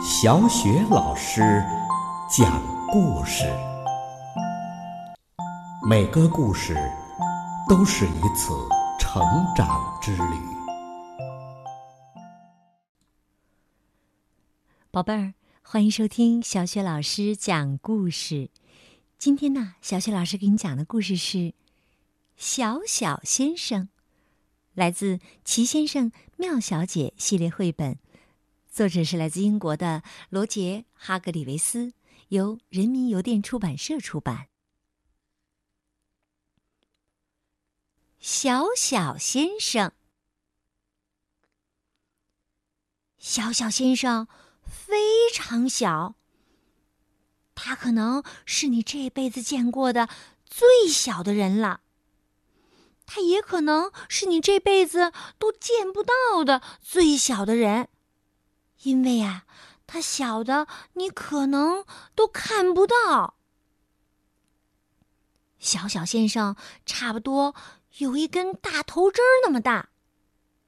小雪老师讲故事，每个故事都是一次成长之旅。宝贝儿，欢迎收听小雪老师讲故事。今天呢，小雪老师给你讲的故事是《小小先生》，来自《齐先生妙小姐》系列绘本。作者是来自英国的罗杰·哈格里维斯，由人民邮电出版社出版。小小先生，小小先生非常小，他可能是你这辈子见过的最小的人了。他也可能是你这辈子都见不到的最小的人。因为啊，它小的你可能都看不到。小小先生差不多有一根大头针儿那么大，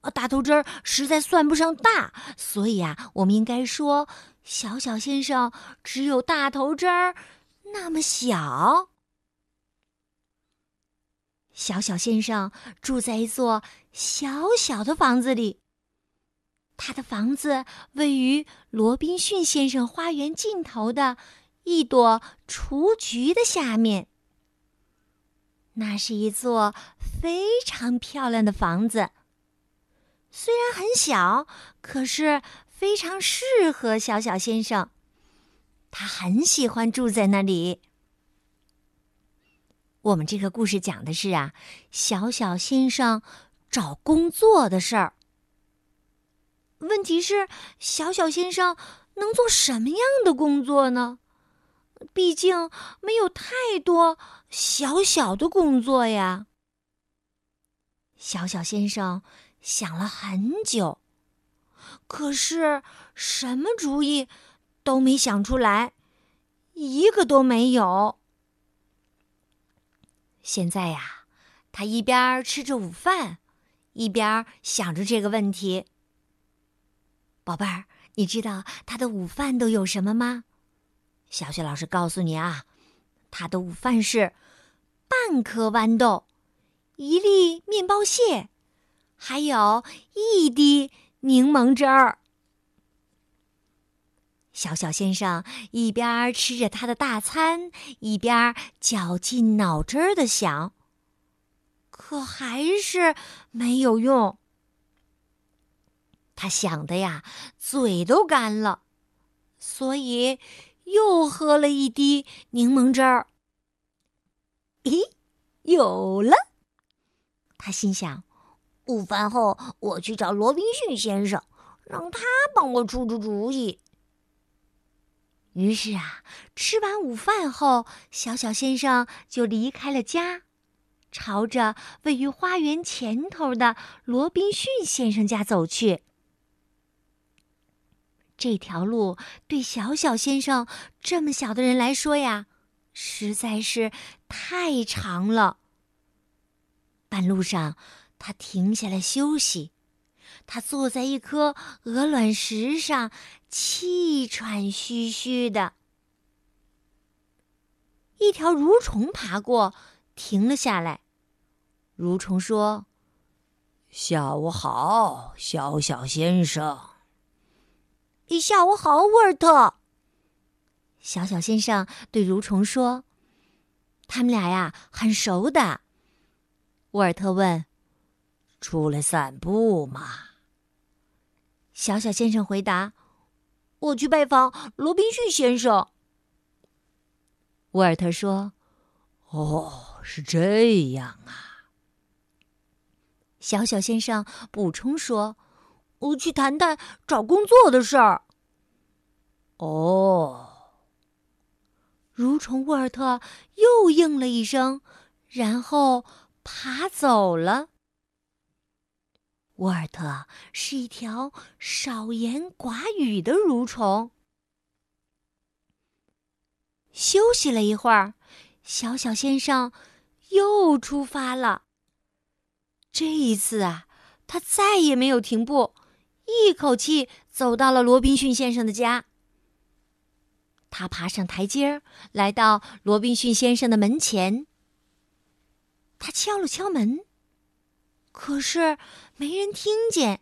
呃，大头针儿实在算不上大，所以啊，我们应该说小小先生只有大头针儿那么小。小小先生住在一座小小的房子里。他的房子位于罗宾逊先生花园尽头的一朵雏菊的下面。那是一座非常漂亮的房子，虽然很小，可是非常适合小小先生。他很喜欢住在那里。我们这个故事讲的是啊，小小先生找工作的事儿。问题是，小小先生能做什么样的工作呢？毕竟没有太多小小的工作呀。小小先生想了很久，可是什么主意都没想出来，一个都没有。现在呀，他一边吃着午饭，一边想着这个问题。宝贝儿，你知道他的午饭都有什么吗？小雪老师告诉你啊，他的午饭是半颗豌豆，一粒面包屑，还有一滴柠檬汁儿。小小先生一边吃着他的大餐，一边绞尽脑汁儿的想，可还是没有用。他想的呀，嘴都干了，所以又喝了一滴柠檬汁儿。咦，有了！他心想：午饭后我去找罗宾逊先生，让他帮我出出主意。于是啊，吃完午饭后，小小先生就离开了家，朝着位于花园前头的罗宾逊先生家走去。这条路对小小先生这么小的人来说呀，实在是太长了。半路上，他停下来休息，他坐在一颗鹅卵石上，气喘吁吁的。一条蠕虫爬过，停了下来。蠕虫说：“下午好，小小先生。”一下午好，沃尔特。小小先生对蠕虫说：“他们俩呀，很熟的。”沃尔特问：“出来散步吗？”小小先生回答：“我去拜访罗宾逊先生。”沃尔特说：“哦，是这样啊。”小小先生补充说。我去谈谈找工作的事儿。哦，蠕虫沃尔特又应了一声，然后爬走了。沃尔特是一条少言寡语的蠕虫。休息了一会儿，小小先生又出发了。这一次啊，他再也没有停步。一口气走到了罗宾逊先生的家。他爬上台阶儿，来到罗宾逊先生的门前。他敲了敲门，可是没人听见。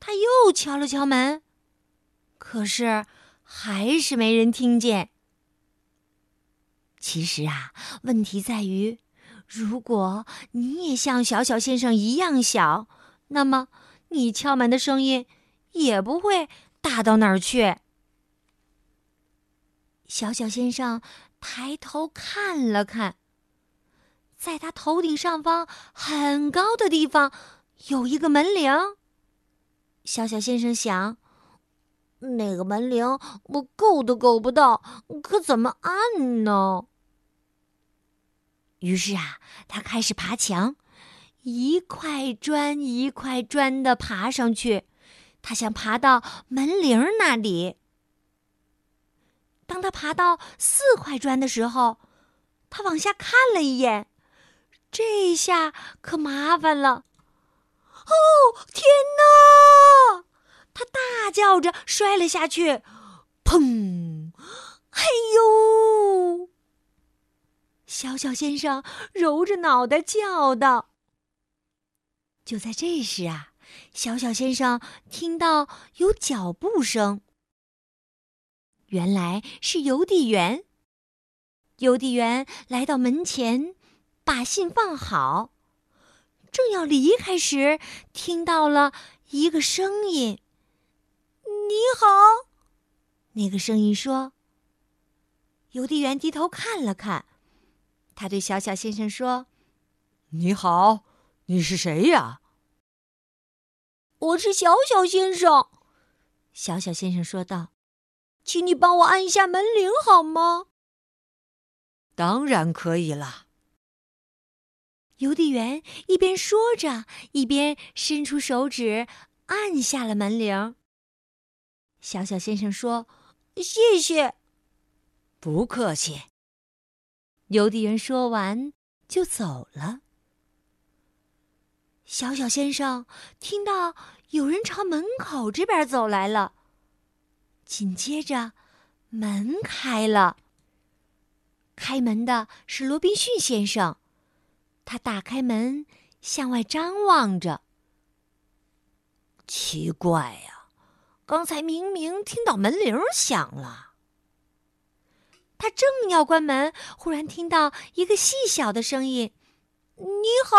他又敲了敲门，可是还是没人听见。其实啊，问题在于，如果你也像小小先生一样小，那么你敲门的声音也不会大到哪儿去。小小先生抬头看了看，在他头顶上方很高的地方有一个门铃。小小先生想，那个门铃我够都够不到，可怎么按呢？于是啊，他开始爬墙，一块砖一块砖的爬上去，他想爬到门铃那里。当他爬到四块砖的时候，他往下看了一眼，这下可麻烦了。哦，天哪！他大叫着摔了下去，砰！哎呦！小小先生揉着脑袋叫道。就在这时啊，小小先生听到有脚步声。原来是邮递员。邮递员来到门前，把信放好，正要离开时，听到了一个声音：“你好。”那个声音说。邮递员低头看了看，他对小小先生说：“你好，你是谁呀？”“我是小小先生。”小小先生说道。请你帮我按一下门铃好吗？当然可以了。邮递员一边说着，一边伸出手指按下了门铃。小小先生说：“谢谢。”不客气。邮递员说完就走了。小小先生听到有人朝门口这边走来了。紧接着，门开了。开门的是罗宾逊先生，他打开门，向外张望着。奇怪呀，刚才明明听到门铃响了。他正要关门，忽然听到一个细小的声音：“你好。”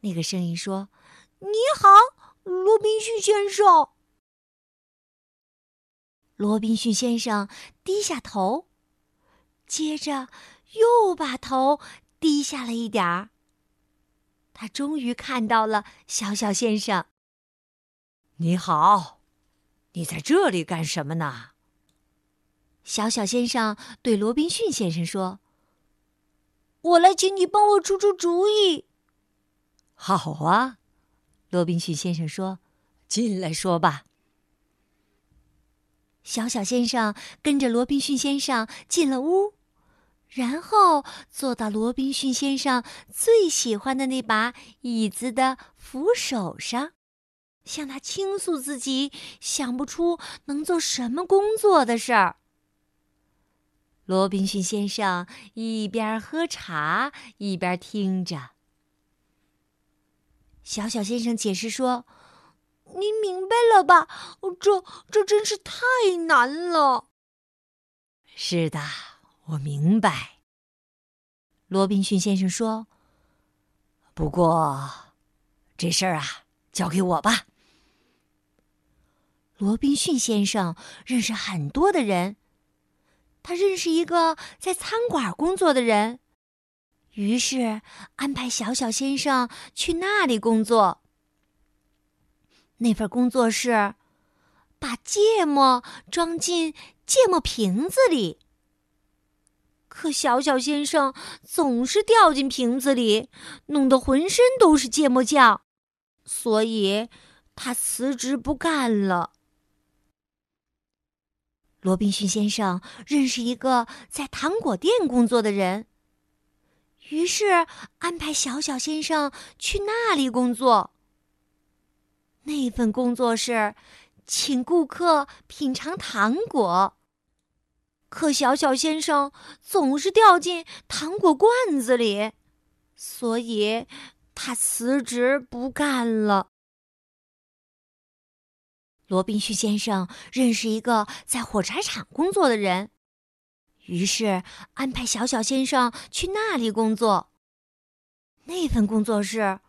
那个声音说：“你好，罗宾逊先生。”罗宾逊先生低下头，接着又把头低下了一点儿。他终于看到了小小先生。你好，你在这里干什么呢？小小先生对罗宾逊先生说：“我来请你帮我出出主意。”好啊，罗宾逊先生说：“进来说吧。”小小先生跟着罗宾逊先生进了屋，然后坐到罗宾逊先生最喜欢的那把椅子的扶手上，向他倾诉自己想不出能做什么工作的事儿。罗宾逊先生一边喝茶一边听着。小小先生解释说。您明白了吧？这这真是太难了。是的，我明白。罗宾逊先生说：“不过，这事儿啊，交给我吧。”罗宾逊先生认识很多的人，他认识一个在餐馆工作的人，于是安排小小先生去那里工作。那份工作是把芥末装进芥末瓶子里，可小小先生总是掉进瓶子里，弄得浑身都是芥末酱，所以他辞职不干了。罗宾逊先生认识一个在糖果店工作的人，于是安排小小先生去那里工作。那份工作是请顾客品尝糖果，可小小先生总是掉进糖果罐子里，所以他辞职不干了。罗宾逊先生认识一个在火柴厂工作的人，于是安排小小先生去那里工作。那份工作是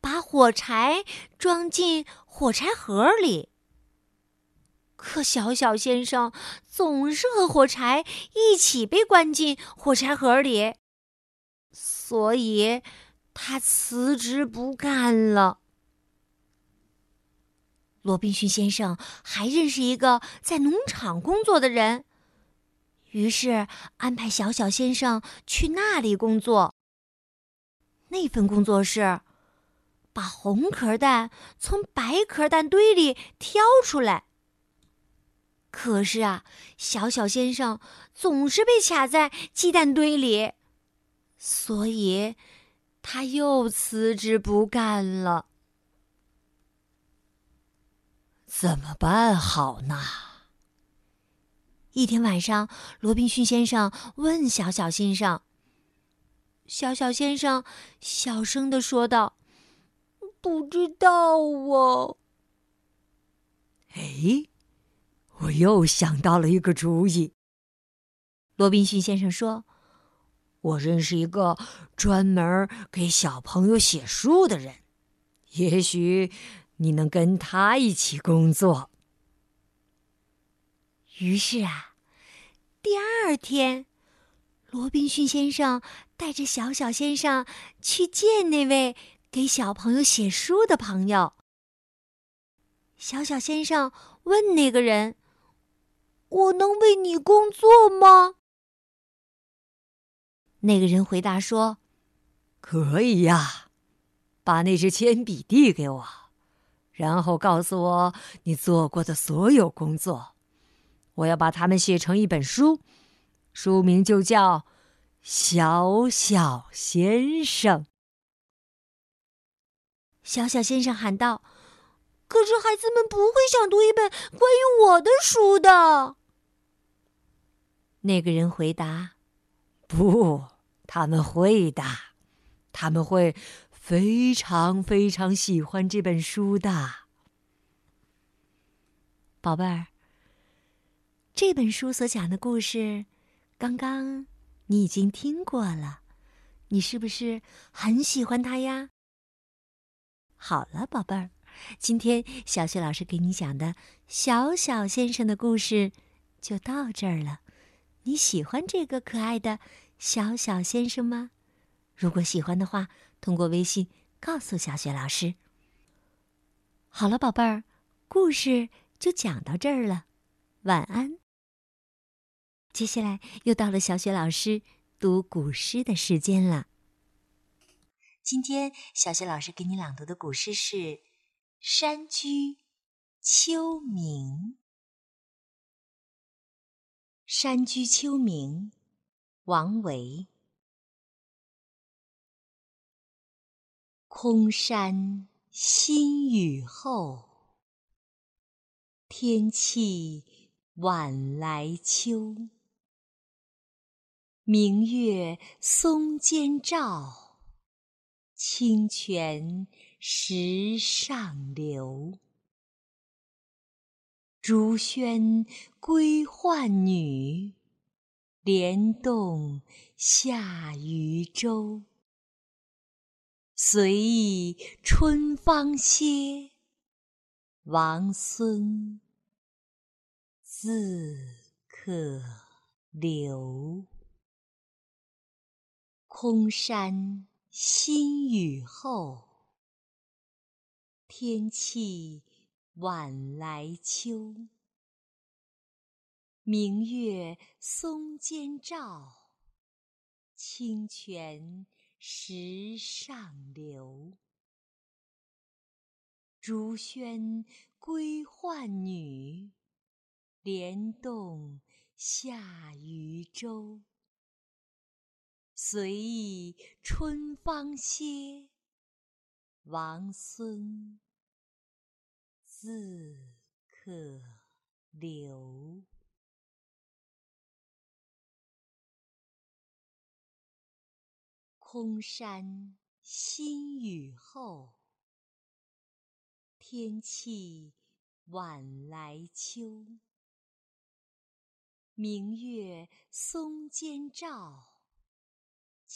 把火柴装进火柴盒里。可小小先生总是和火柴一起被关进火柴盒里，所以他辞职不干了。罗宾逊先生还认识一个在农场工作的人，于是安排小小先生去那里工作。那份工作是把红壳蛋从白壳蛋堆里挑出来。可是啊，小小先生总是被卡在鸡蛋堆里，所以他又辞职不干了。怎么办好呢？一天晚上，罗宾逊先生问小小先生。小小先生小声的说道：“不知道哦。”哎。我又想到了一个主意。罗宾逊先生说：“我认识一个专门给小朋友写书的人，也许你能跟他一起工作。”于是啊，第二天，罗宾逊先生带着小小先生去见那位给小朋友写书的朋友。小小先生问那个人。我能为你工作吗？那个人回答说：“可以呀，把那支铅笔递给我，然后告诉我你做过的所有工作，我要把它们写成一本书，书名就叫《小小先生》。”小小先生喊道：“可是孩子们不会想读一本关于我的书的。”那个人回答：“不，他们会的，他们会非常非常喜欢这本书的，宝贝儿。这本书所讲的故事，刚刚你已经听过了，你是不是很喜欢它呀？好了，宝贝儿，今天小雪老师给你讲的小小先生的故事就到这儿了。”你喜欢这个可爱的小小先生吗？如果喜欢的话，通过微信告诉小雪老师。好了，宝贝儿，故事就讲到这儿了，晚安。接下来又到了小雪老师读古诗的时间了。今天小雪老师给你朗读的古诗是《山居·秋暝》。《山居秋暝》王维。空山新雨后，天气晚来秋。明月松间照，清泉石上流。竹喧归浣女，莲动下渔舟。随意春芳歇，王孙自可留。空山新雨后，天气。晚来秋，明月松间照，清泉石上流。竹喧归浣女，莲动下渔舟。随意春芳歇王孙自可留。空山新雨后天气晚来秋。明月松间照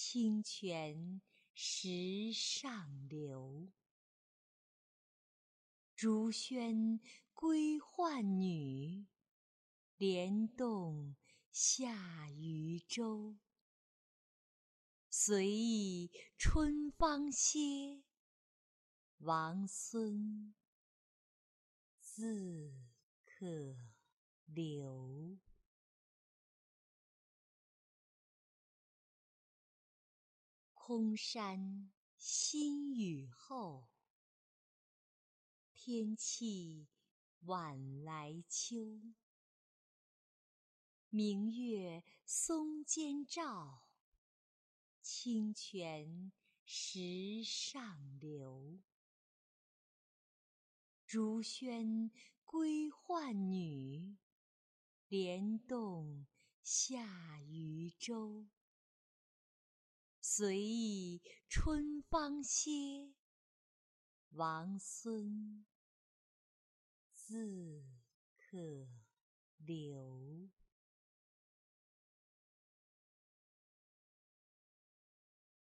清泉石上流。竹喧归浣女，莲动下渔舟。随意春芳歇，王孙自可留。空山新雨后，天气晚来秋。明月松间照。清泉石上流，竹喧归浣女，莲动下渔舟。随意春芳歇，王孙自可留。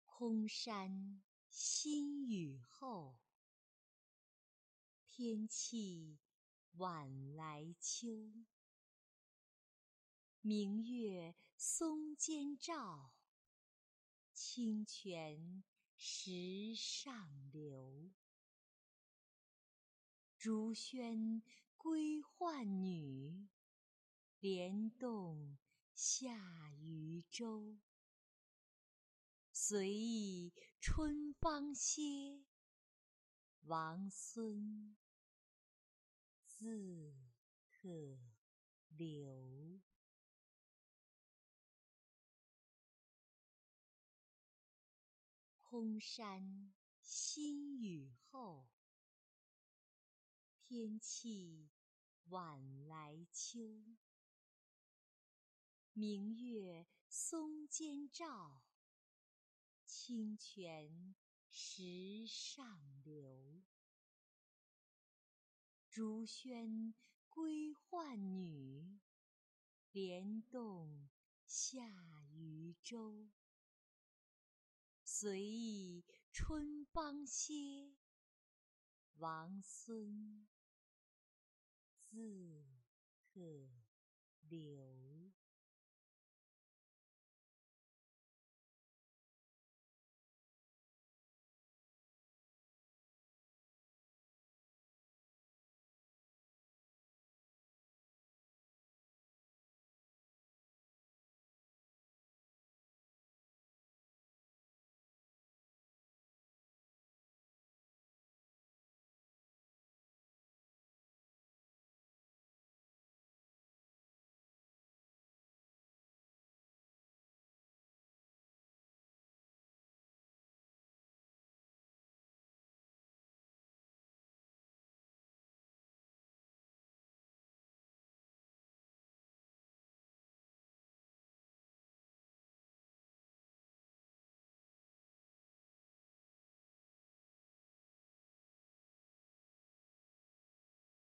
空山新雨后，天气晚来秋。明月松间照，清泉石上流。竹喧归浣女，莲动下渔舟。随意春芳歇，王孙自可留。空山新雨后，天气晚来秋。明月松间照。清泉石上流，竹喧归浣女，莲动下渔舟。随意春芳歇，王孙自可留。